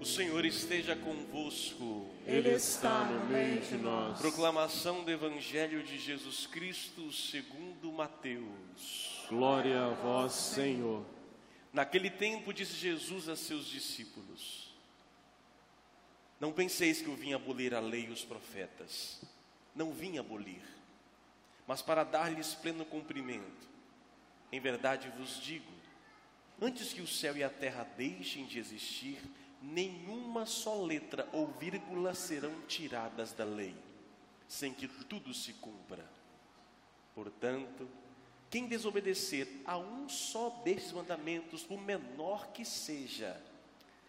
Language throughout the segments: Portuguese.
O Senhor esteja convosco. Ele está no meio de nós. Proclamação do Evangelho de Jesus Cristo segundo Mateus. Glória a vós, Senhor. Naquele tempo disse Jesus a seus discípulos: Não penseis que eu vim abolir a lei e os profetas. Não vim abolir, mas para dar-lhes pleno cumprimento. Em verdade vos digo, antes que o céu e a terra deixem de existir, nenhuma só letra ou vírgula serão tiradas da lei, sem que tudo se cumpra. Portanto, quem desobedecer a um só destes mandamentos, por menor que seja,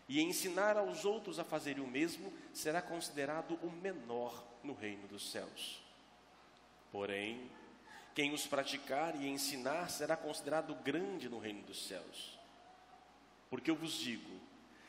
e ensinar aos outros a fazerem o mesmo, será considerado o menor no reino dos céus. Porém, quem os praticar e ensinar será considerado grande no reino dos céus. Porque eu vos digo: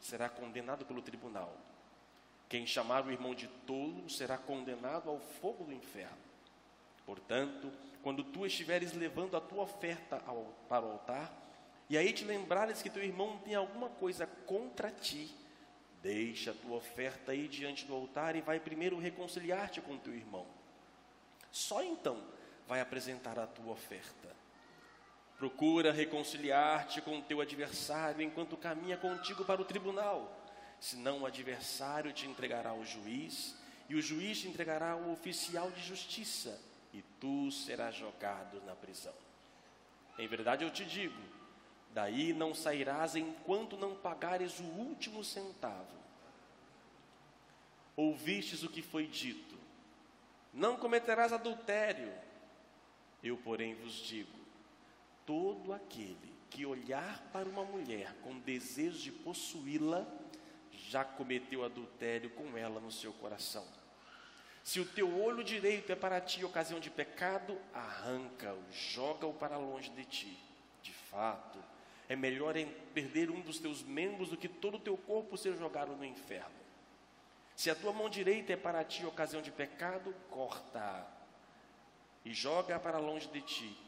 será condenado pelo tribunal. Quem chamar o irmão de tolo será condenado ao fogo do inferno. Portanto, quando tu estiveres levando a tua oferta ao, para o altar, e aí te lembrares que teu irmão tem alguma coisa contra ti, deixa a tua oferta aí diante do altar e vai primeiro reconciliar-te com teu irmão. Só então vai apresentar a tua oferta. Procura reconciliar-te com teu adversário enquanto caminha contigo para o tribunal, senão o adversário te entregará ao juiz, e o juiz te entregará ao oficial de justiça, e tu serás jogado na prisão. Em verdade eu te digo: daí não sairás enquanto não pagares o último centavo. Ouvistes o que foi dito: não cometerás adultério. Eu, porém, vos digo: todo aquele que olhar para uma mulher com desejo de possuí-la, já cometeu adultério com ela no seu coração. Se o teu olho direito é para ti ocasião de pecado, arranca-o, joga-o para longe de ti. De fato, é melhor perder um dos teus membros do que todo o teu corpo ser jogado no inferno. Se a tua mão direita é para ti ocasião de pecado, corta e joga para longe de ti.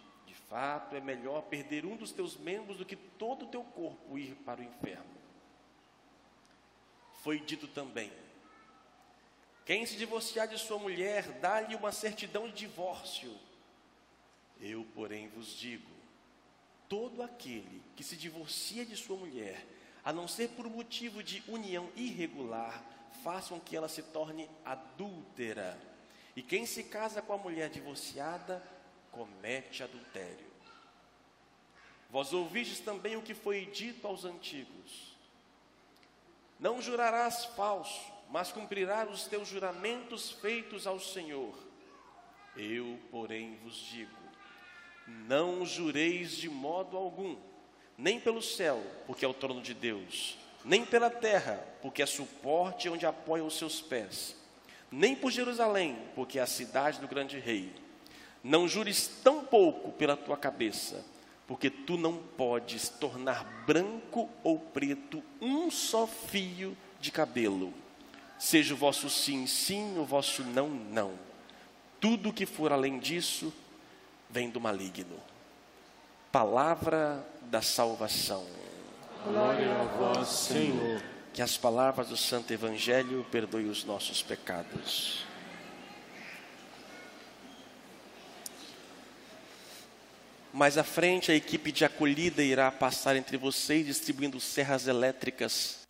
Fato, é melhor perder um dos teus membros do que todo o teu corpo ir para o inferno. Foi dito também: quem se divorciar de sua mulher, dá-lhe uma certidão de divórcio. Eu, porém, vos digo: todo aquele que se divorcia de sua mulher, a não ser por motivo de união irregular, façam que ela se torne adúltera. E quem se casa com a mulher divorciada, comete adultério. Vós ouvistes também o que foi dito aos antigos: Não jurarás falso, mas cumprirás os teus juramentos feitos ao Senhor. Eu, porém, vos digo: Não jureis de modo algum, nem pelo céu, porque é o trono de Deus, nem pela terra, porque é suporte onde apoia os seus pés, nem por Jerusalém, porque é a cidade do grande rei. Não jures tão pouco pela tua cabeça, porque tu não podes tornar branco ou preto um só fio de cabelo. Seja o vosso sim, sim, o vosso não, não. Tudo que for além disso vem do maligno. Palavra da salvação. Glória a vós, Senhor. Que as palavras do Santo Evangelho perdoem os nossos pecados. Mais à frente, a equipe de acolhida irá passar entre vocês distribuindo serras elétricas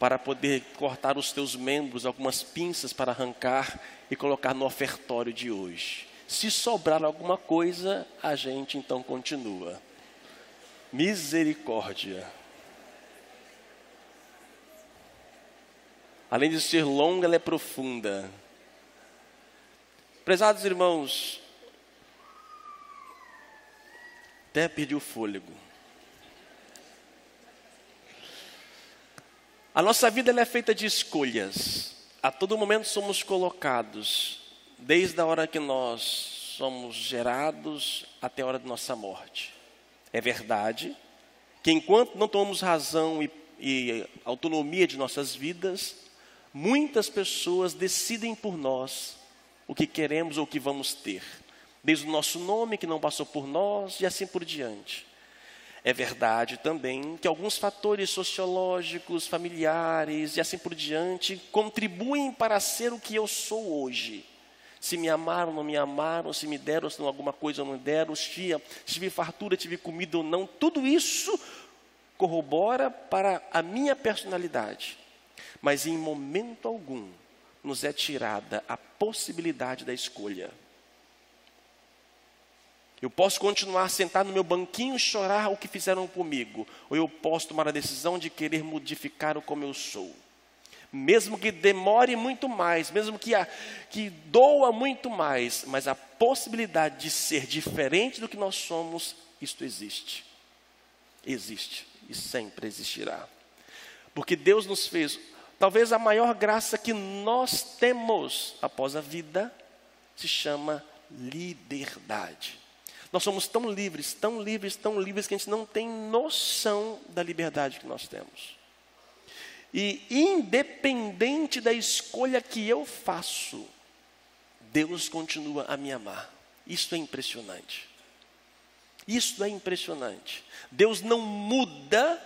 para poder cortar os teus membros, algumas pinças para arrancar e colocar no ofertório de hoje. Se sobrar alguma coisa, a gente então continua. Misericórdia. Além de ser longa, ela é profunda. Prezados irmãos, até perdi o fôlego. A nossa vida é feita de escolhas. A todo momento somos colocados, desde a hora que nós somos gerados até a hora de nossa morte. É verdade que enquanto não tomamos razão e, e autonomia de nossas vidas, muitas pessoas decidem por nós o que queremos ou o que vamos ter. Desde o nosso nome que não passou por nós e assim por diante. É verdade também que alguns fatores sociológicos, familiares e assim por diante contribuem para ser o que eu sou hoje. Se me amaram, não me amaram, se me deram, se não alguma coisa não deram, se tive fartura, tive comida ou não, tudo isso corrobora para a minha personalidade. Mas em momento algum nos é tirada a possibilidade da escolha. Eu posso continuar sentado no meu banquinho e chorar o que fizeram comigo, ou eu posso tomar a decisão de querer modificar o como eu sou. Mesmo que demore muito mais, mesmo que, a, que doa muito mais, mas a possibilidade de ser diferente do que nós somos, isto existe. Existe e sempre existirá. Porque Deus nos fez, talvez a maior graça que nós temos após a vida, se chama liberdade. Nós somos tão livres, tão livres, tão livres que a gente não tem noção da liberdade que nós temos. E independente da escolha que eu faço, Deus continua a me amar. Isso é impressionante. Isso é impressionante. Deus não muda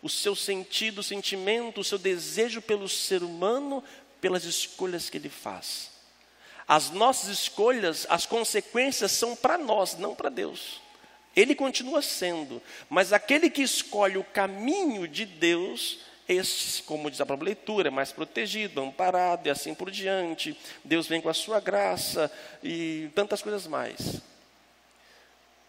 o seu sentido, o sentimento, o seu desejo pelo ser humano pelas escolhas que ele faz. As nossas escolhas, as consequências são para nós, não para Deus. Ele continua sendo, mas aquele que escolhe o caminho de Deus, como diz a própria leitura, é mais protegido, amparado e assim por diante. Deus vem com a sua graça e tantas coisas mais.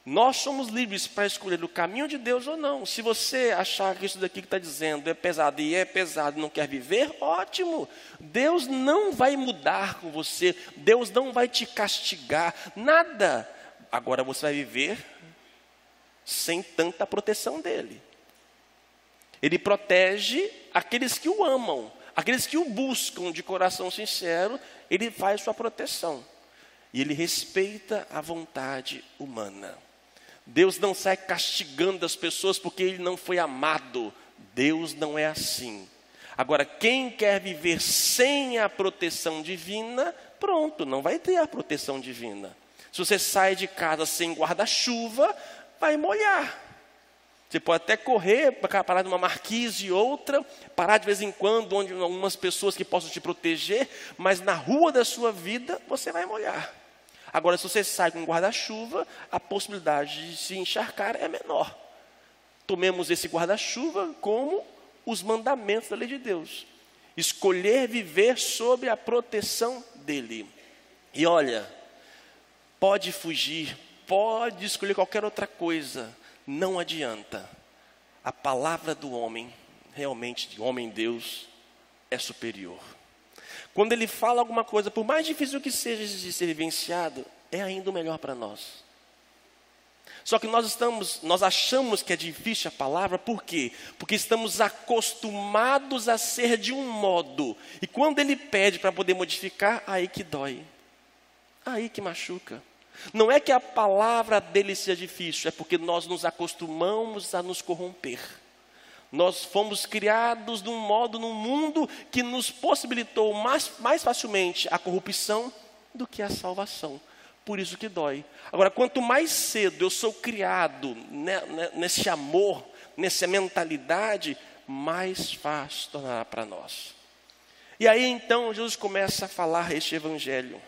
Nós somos livres para escolher o caminho de Deus ou não. Se você achar que isso daqui que está dizendo é pesado e é pesado e não quer viver, ótimo. Deus não vai mudar com você, Deus não vai te castigar, nada. Agora você vai viver sem tanta proteção dele. Ele protege aqueles que o amam, aqueles que o buscam de coração sincero, ele faz sua proteção. E ele respeita a vontade humana. Deus não sai castigando as pessoas porque ele não foi amado. Deus não é assim. Agora, quem quer viver sem a proteção divina, pronto, não vai ter a proteção divina. Se você sai de casa sem guarda-chuva, vai molhar. Você pode até correr para parar numa marquise e outra, parar de vez em quando, onde algumas pessoas que possam te proteger, mas na rua da sua vida você vai molhar. Agora, se você sai com um guarda-chuva, a possibilidade de se encharcar é menor. Tomemos esse guarda-chuva como os mandamentos da lei de Deus. Escolher viver sob a proteção dele. E olha, pode fugir, pode escolher qualquer outra coisa, não adianta. A palavra do homem, realmente, de homem-deus, é superior. Quando ele fala alguma coisa, por mais difícil que seja de ser vivenciado, é ainda o melhor para nós. Só que nós estamos, nós achamos que é difícil a palavra, por quê? Porque estamos acostumados a ser de um modo. E quando ele pede para poder modificar, aí que dói. Aí que machuca. Não é que a palavra dele seja difícil, é porque nós nos acostumamos a nos corromper. Nós fomos criados de um modo, num mundo que nos possibilitou mais, mais facilmente a corrupção do que a salvação. Por isso que dói. Agora, quanto mais cedo eu sou criado nesse amor, nessa mentalidade, mais fácil tornará para nós. E aí então Jesus começa a falar este evangelho.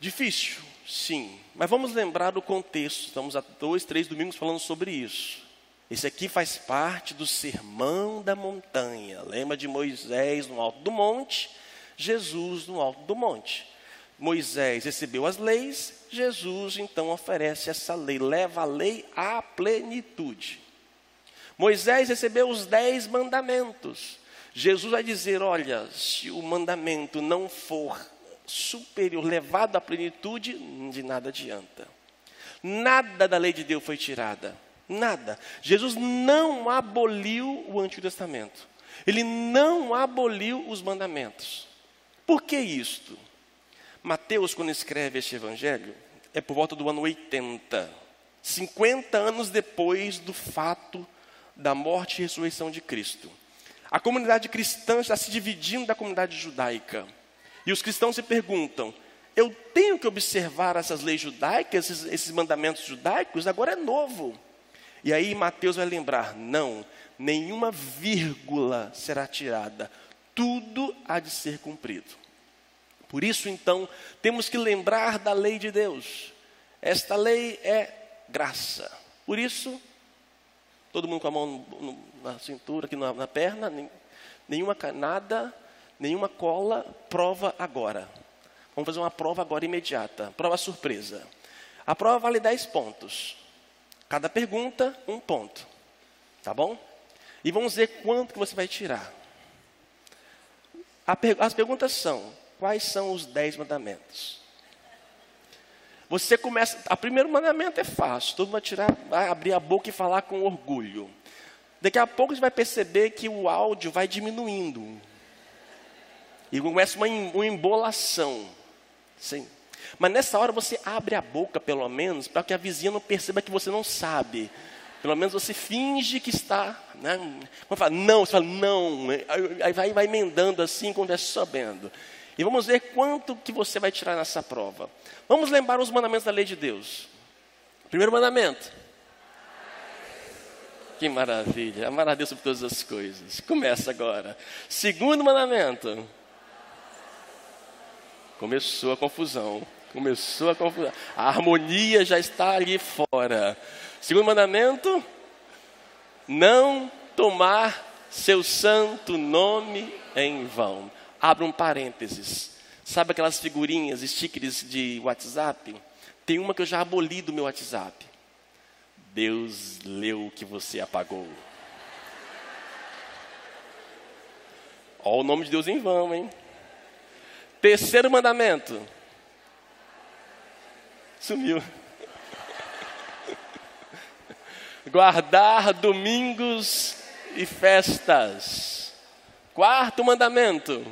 Difícil, sim, mas vamos lembrar do contexto. Estamos há dois, três domingos falando sobre isso. Esse aqui faz parte do sermão da montanha. Lembra de Moisés no alto do monte, Jesus no alto do monte. Moisés recebeu as leis, Jesus então oferece essa lei, leva a lei à plenitude. Moisés recebeu os dez mandamentos. Jesus vai dizer: olha, se o mandamento não for superior, levado à plenitude, de nada adianta. Nada da lei de Deus foi tirada. Nada. Jesus não aboliu o Antigo Testamento. Ele não aboliu os mandamentos. Por que isto? Mateus, quando escreve este evangelho, é por volta do ano 80, 50 anos depois do fato da morte e ressurreição de Cristo. A comunidade cristã está se dividindo da comunidade judaica. E os cristãos se perguntam: eu tenho que observar essas leis judaicas, esses, esses mandamentos judaicos? Agora é novo. E aí Mateus vai lembrar: não, nenhuma vírgula será tirada, tudo há de ser cumprido. Por isso, então, temos que lembrar da lei de Deus. Esta lei é graça. Por isso, todo mundo com a mão no, no, na cintura, aqui na, na perna, nem, nenhuma nada, nenhuma cola, prova agora. Vamos fazer uma prova agora imediata, prova surpresa. A prova vale 10 pontos. Cada pergunta, um ponto. Tá bom? E vamos ver quanto que você vai tirar. As perguntas são: quais são os dez mandamentos? Você começa. O primeiro mandamento é fácil, todo mundo vai tirar, vai abrir a boca e falar com orgulho. Daqui a pouco você vai perceber que o áudio vai diminuindo. E começa uma, uma embolação. Sim. Mas nessa hora você abre a boca, pelo menos, para que a vizinha não perceba que você não sabe. Pelo menos você finge que está. Né? Fala não, você fala não. Aí vai, vai emendando assim, vai sabendo. E vamos ver quanto que você vai tirar nessa prova. Vamos lembrar os mandamentos da lei de Deus. Primeiro mandamento. Que maravilha. Amar a Deus sobre todas as coisas. Começa agora. Segundo mandamento. Começou a confusão. Começou a confusão. A harmonia já está ali fora. Segundo mandamento: não tomar seu santo nome em vão. Abra um parênteses. Sabe aquelas figurinhas, stickers de WhatsApp? Tem uma que eu já aboli do meu WhatsApp. Deus leu o que você apagou. Olha o nome de Deus em vão, hein? Terceiro mandamento. Sumiu. Guardar domingos e festas. Quarto mandamento.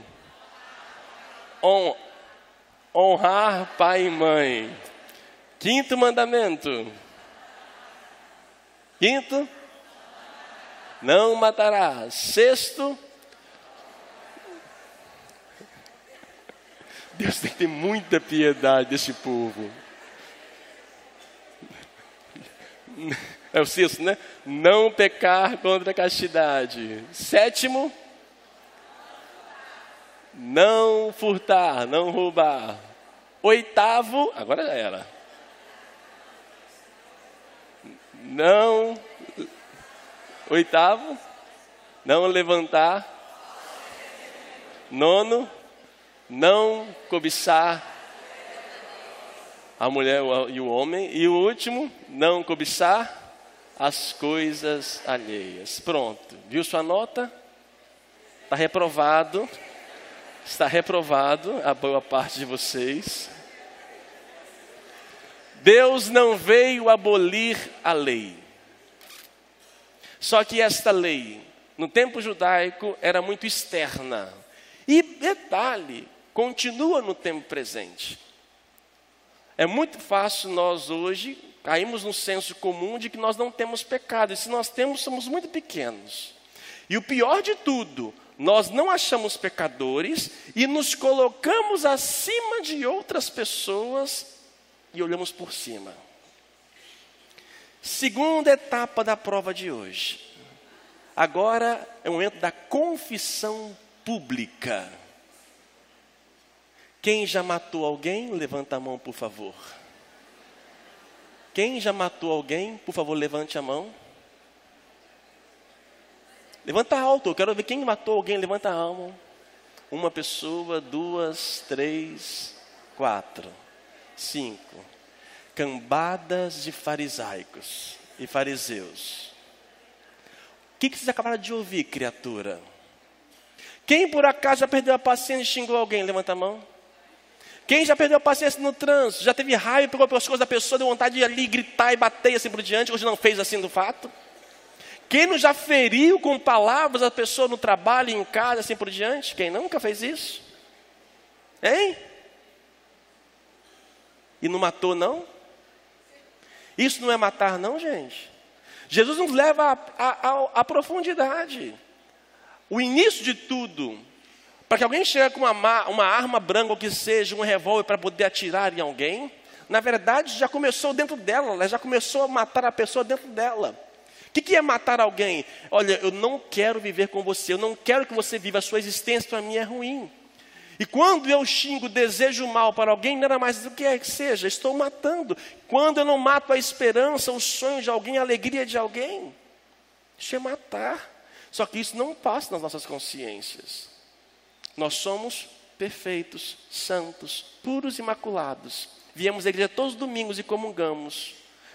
honrar pai e mãe. Quinto mandamento. Quinto. Não matarás. Sexto. Deus tem que ter muita piedade desse povo. É o sexto, né? Não pecar contra a castidade. Sétimo, não furtar, não roubar. Oitavo, agora já era. Não. Oitavo, não levantar. Nono, não cobiçar a mulher e o homem. E o último, não cobiçar as coisas alheias. Pronto, viu sua nota? Está reprovado. Está reprovado a boa parte de vocês. Deus não veio abolir a lei. Só que esta lei, no tempo judaico, era muito externa. E detalhe, continua no tempo presente. É muito fácil nós hoje caímos no senso comum de que nós não temos pecado, e se nós temos, somos muito pequenos. E o pior de tudo, nós não achamos pecadores e nos colocamos acima de outras pessoas e olhamos por cima. Segunda etapa da prova de hoje. Agora é o momento da confissão pública. Quem já matou alguém, levanta a mão, por favor. Quem já matou alguém, por favor, levante a mão. Levanta alto, eu quero ver quem matou alguém, levanta a mão. Uma pessoa, duas, três, quatro, cinco. Cambadas de farisaicos e fariseus. O que, que vocês acabaram de ouvir, criatura? Quem por acaso já perdeu a paciência e xingou alguém? Levanta a mão. Quem já perdeu a paciência no trânsito? Já teve raiva, pegou pelas coisas da pessoa, deu vontade de ali gritar e bater e assim por diante, hoje não fez assim do fato? Quem não já feriu com palavras a pessoa no trabalho, em casa, assim por diante? Quem nunca fez isso? Hein? E não matou, não? Isso não é matar, não, gente. Jesus nos leva à profundidade. O início de tudo, para que alguém chegue com uma, uma arma branca, ou que seja, um revólver para poder atirar em alguém, na verdade já começou dentro dela, ela já começou a matar a pessoa dentro dela. O que, que é matar alguém? Olha, eu não quero viver com você, eu não quero que você viva, a sua existência para mim é ruim. E quando eu xingo, desejo mal para alguém, nada mais do que é que seja, estou matando. Quando eu não mato a esperança, o sonho de alguém, a alegria de alguém, isso é matar. Só que isso não passa nas nossas consciências. Nós somos perfeitos, santos, puros imaculados. Viemos à igreja todos os domingos e comungamos.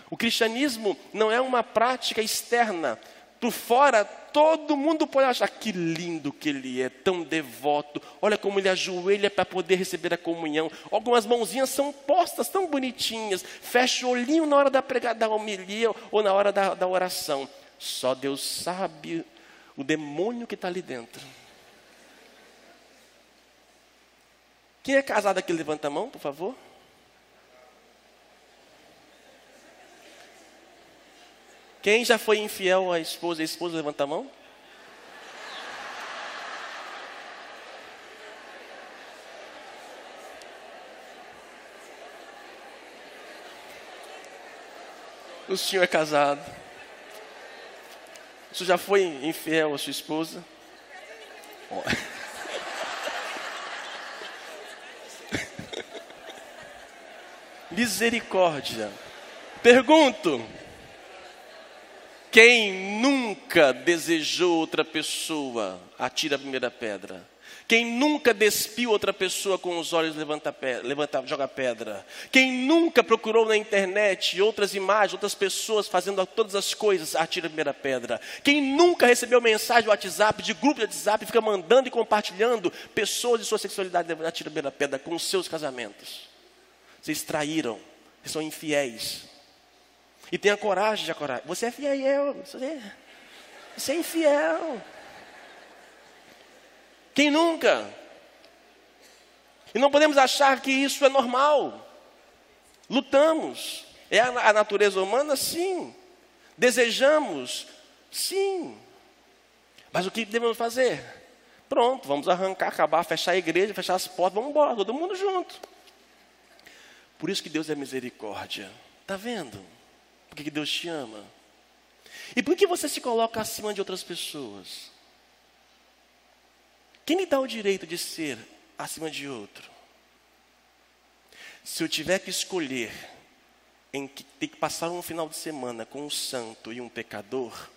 O cristianismo não é uma prática externa. Por fora, todo mundo pode achar que lindo que ele é, tão devoto. Olha como ele ajoelha para poder receber a comunhão. Algumas mãozinhas são postas tão bonitinhas. Fecha o olhinho na hora da pregada da homilia ou na hora da, da oração. Só Deus sabe o demônio que está ali dentro. Quem é casado aqui, levanta a mão, por favor. Quem já foi infiel à esposa? A esposa, levanta a mão. O senhor é casado. O senhor já foi infiel à sua esposa? Misericórdia. Pergunto: quem nunca desejou outra pessoa, atira a primeira pedra. Quem nunca despiu outra pessoa com os olhos, levanta, levanta, joga pedra. Quem nunca procurou na internet outras imagens, outras pessoas fazendo todas as coisas, atira a primeira pedra. Quem nunca recebeu mensagem do WhatsApp, de grupo de WhatsApp, fica mandando e compartilhando pessoas de sua sexualidade, atira a primeira pedra com os seus casamentos. Vocês traíram, vocês são infiéis. E tenha coragem de coragem. Você é fiel, você é, você é infiel. Quem nunca? E não podemos achar que isso é normal. Lutamos. É a natureza humana? Sim. Desejamos? Sim. Mas o que devemos fazer? Pronto, vamos arrancar, acabar, fechar a igreja, fechar as portas, vamos embora, todo mundo junto. Por isso que Deus é misericórdia. Está vendo? Por que Deus te ama? E por que você se coloca acima de outras pessoas? Quem lhe dá o direito de ser acima de outro? Se eu tiver que escolher em que ter que passar um final de semana com um santo e um pecador,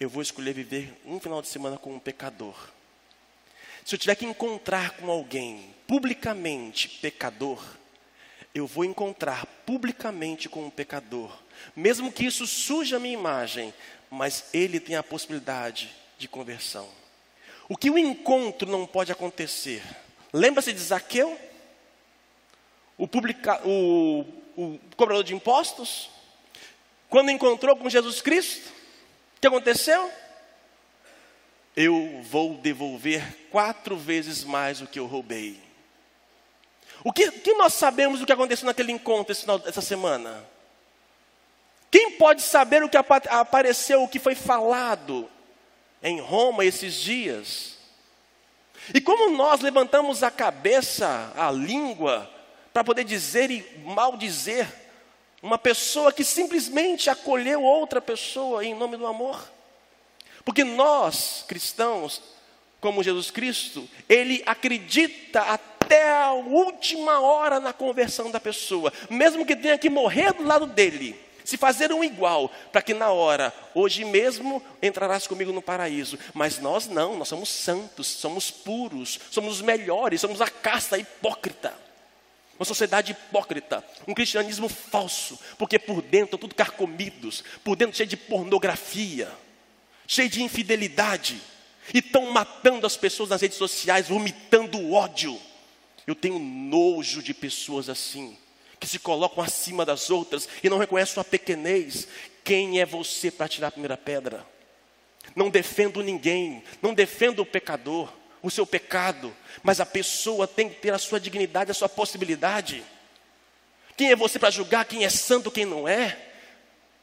eu vou escolher viver um final de semana com um pecador. Se eu tiver que encontrar com alguém publicamente pecador, eu vou encontrar publicamente com um pecador, mesmo que isso suja a minha imagem, mas ele tem a possibilidade de conversão. O que o encontro não pode acontecer? Lembra-se de Zaqueu? O, publica, o, o cobrador de impostos? Quando encontrou com Jesus Cristo, o que aconteceu? Eu vou devolver quatro vezes mais o que eu roubei. O que, que nós sabemos do que aconteceu naquele encontro esse, essa semana? Quem pode saber o que apareceu, o que foi falado em Roma esses dias? E como nós levantamos a cabeça, a língua, para poder dizer e maldizer uma pessoa que simplesmente acolheu outra pessoa em nome do amor? Porque nós, cristãos, como Jesus Cristo, ele acredita até a última hora na conversão da pessoa, mesmo que tenha que morrer do lado dele, se fazer um igual, para que na hora, hoje mesmo, entrarás comigo no paraíso. Mas nós não, nós somos santos, somos puros, somos os melhores, somos a casta hipócrita. Uma sociedade hipócrita, um cristianismo falso, porque por dentro tudo carcomidos, por dentro cheio de pornografia, cheio de infidelidade, e estão matando as pessoas nas redes sociais, vomitando ódio Eu tenho nojo de pessoas assim, que se colocam acima das outras e não reconhecem sua pequenez. Quem é você para tirar a primeira pedra? Não defendo ninguém, não defendo o pecador, o seu pecado, mas a pessoa tem que ter a sua dignidade, a sua possibilidade. Quem é você para julgar quem é santo, quem não é?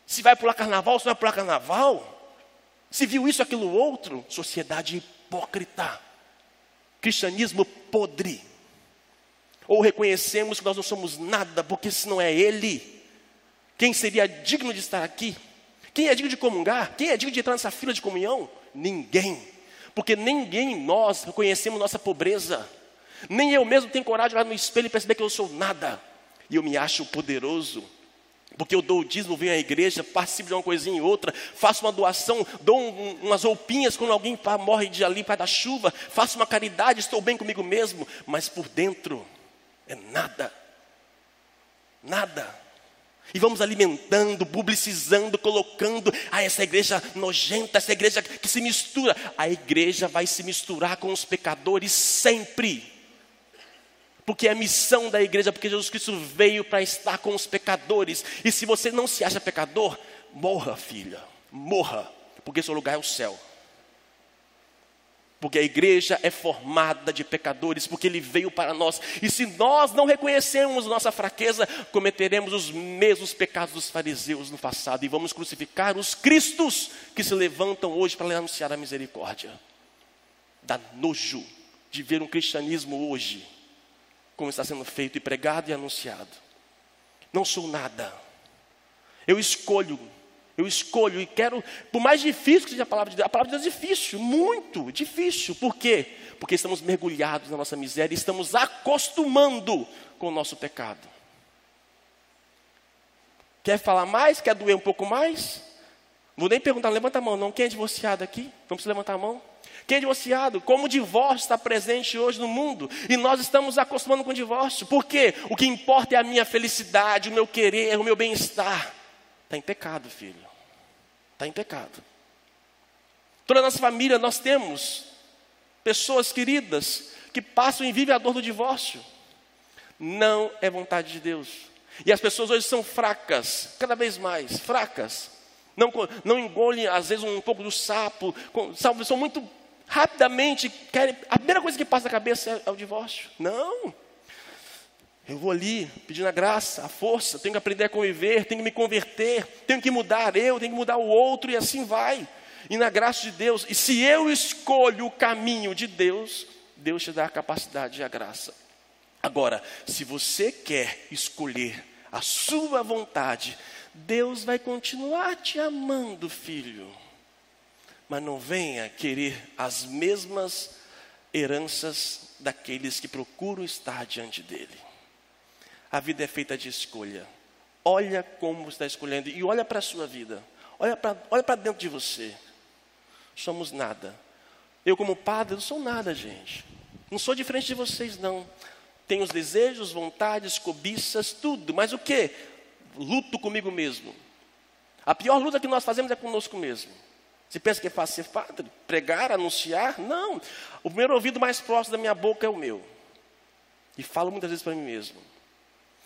Se vai pular carnaval, se não vai pular carnaval? Se viu isso, aquilo, outro? Sociedade hipócrita. Cristianismo podre. Ou reconhecemos que nós não somos nada, porque se não é Ele, quem seria digno de estar aqui? Quem é digno de comungar? Quem é digno de entrar nessa fila de comunhão? Ninguém. Porque ninguém nós reconhecemos nossa pobreza. Nem eu mesmo tenho coragem de olhar no espelho e perceber que eu sou nada. E eu me acho poderoso. Porque eu dou o dízimo, venho à igreja, participo de uma coisinha e outra, faço uma doação, dou um, umas roupinhas quando alguém morre de ali para da chuva, faço uma caridade, estou bem comigo mesmo, mas por dentro é nada. Nada. E vamos alimentando, publicizando, colocando, ah, essa igreja nojenta, essa igreja que se mistura. A igreja vai se misturar com os pecadores sempre. Porque é a missão da igreja, porque Jesus Cristo veio para estar com os pecadores. E se você não se acha pecador, morra, filha, morra, porque seu lugar é o céu. Porque a igreja é formada de pecadores, porque ele veio para nós. E se nós não reconhecermos nossa fraqueza, cometeremos os mesmos pecados dos fariseus no passado e vamos crucificar os cristos que se levantam hoje para anunciar a misericórdia. Dá nojo de ver um cristianismo hoje, como está sendo feito e pregado e anunciado. Não sou nada. Eu escolho eu escolho e quero, por mais difícil que seja a palavra de Deus, a palavra de Deus é difícil, muito difícil. Por quê? Porque estamos mergulhados na nossa miséria e estamos acostumando com o nosso pecado. Quer falar mais? Quer doer um pouco mais? Vou nem perguntar, levanta a mão, não. Quem é divorciado aqui? Vamos levantar a mão. Quem é divorciado? Como o divórcio está presente hoje no mundo e nós estamos acostumando com o divórcio. Por quê? O que importa é a minha felicidade, o meu querer, o meu bem-estar. Está em pecado, filho. Está em pecado. Toda a nossa família, nós temos pessoas queridas que passam e vivem a dor do divórcio. Não é vontade de Deus. E as pessoas hoje são fracas, cada vez mais fracas. Não, não engolem, às vezes, um pouco do sapo. São muito rapidamente, querem, a primeira coisa que passa na cabeça é, é o divórcio. Não. Eu vou ali pedindo a graça, a força, tenho que aprender a conviver, tenho que me converter, tenho que mudar eu, tenho que mudar o outro e assim vai. E na graça de Deus, e se eu escolho o caminho de Deus, Deus te dá a capacidade e a graça. Agora, se você quer escolher a sua vontade, Deus vai continuar te amando, filho. Mas não venha querer as mesmas heranças daqueles que procuram estar diante dele. A vida é feita de escolha. Olha como você está escolhendo e olha para a sua vida. Olha para olha dentro de você. Somos nada. Eu, como padre, não sou nada, gente. Não sou diferente de vocês, não. Tenho os desejos, vontades, cobiças, tudo. Mas o que? Luto comigo mesmo. A pior luta que nós fazemos é conosco mesmo. Você pensa que é fácil ser padre? Pregar, anunciar? Não. O primeiro ouvido mais próximo da minha boca é o meu. E falo muitas vezes para mim mesmo.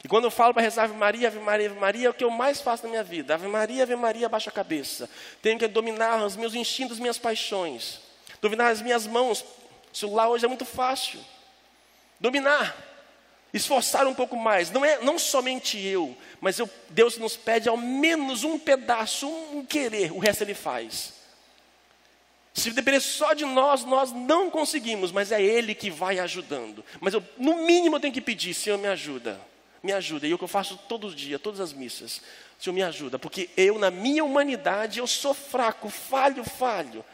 E quando eu falo para rezar Ave Maria, Ave Maria, Ave Maria, é o que eu mais faço na minha vida. Ave Maria, Ave Maria, baixa a cabeça. Tenho que dominar os meus instintos, as minhas paixões. Dominar as minhas mãos. O celular hoje é muito fácil. Dominar. Esforçar um pouco mais. Não é não somente eu, mas eu, Deus nos pede ao menos um pedaço, um querer. O resto Ele faz. Se depender só de nós, nós não conseguimos, mas é Ele que vai ajudando. Mas eu, no mínimo, eu tenho que pedir: Senhor, me ajuda me ajuda. E é o que eu faço todos os dias, todas as missas. Senhor, me ajuda, porque eu, na minha humanidade, eu sou fraco, falho, falho.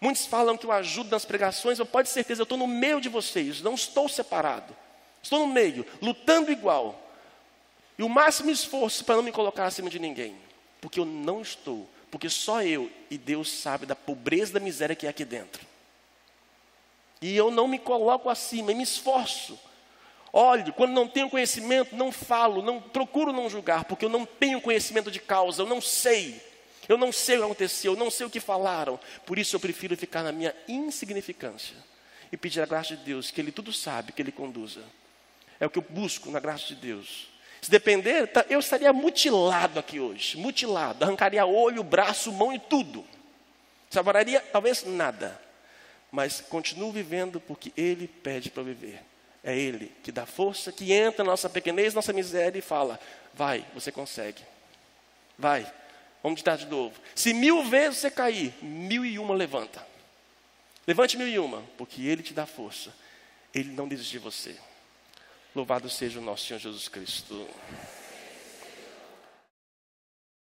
Muitos falam que eu ajudo nas pregações, eu pode certeza, eu estou no meio de vocês, não estou separado. Estou no meio, lutando igual. E o máximo esforço para não me colocar acima de ninguém. Porque eu não estou. Porque só eu e Deus sabe da pobreza da miséria que é aqui dentro. E eu não me coloco acima, e me esforço Olhe, quando não tenho conhecimento, não falo, não procuro não julgar, porque eu não tenho conhecimento de causa, eu não sei. Eu não sei o que aconteceu, eu não sei o que falaram. Por isso eu prefiro ficar na minha insignificância e pedir a graça de Deus, que Ele tudo sabe, que Ele conduza. É o que eu busco na graça de Deus. Se depender, tá, eu estaria mutilado aqui hoje, mutilado, arrancaria olho, braço, mão e tudo. Sobraria talvez nada, mas continuo vivendo porque Ele pede para viver. É Ele que dá força, que entra na nossa pequenez, nossa miséria e fala: vai, você consegue. Vai, vamos ditar de novo. Se mil vezes você cair, mil e uma levanta. Levante mil e uma, porque Ele te dá força. Ele não desiste de você. Louvado seja o nosso Senhor Jesus Cristo.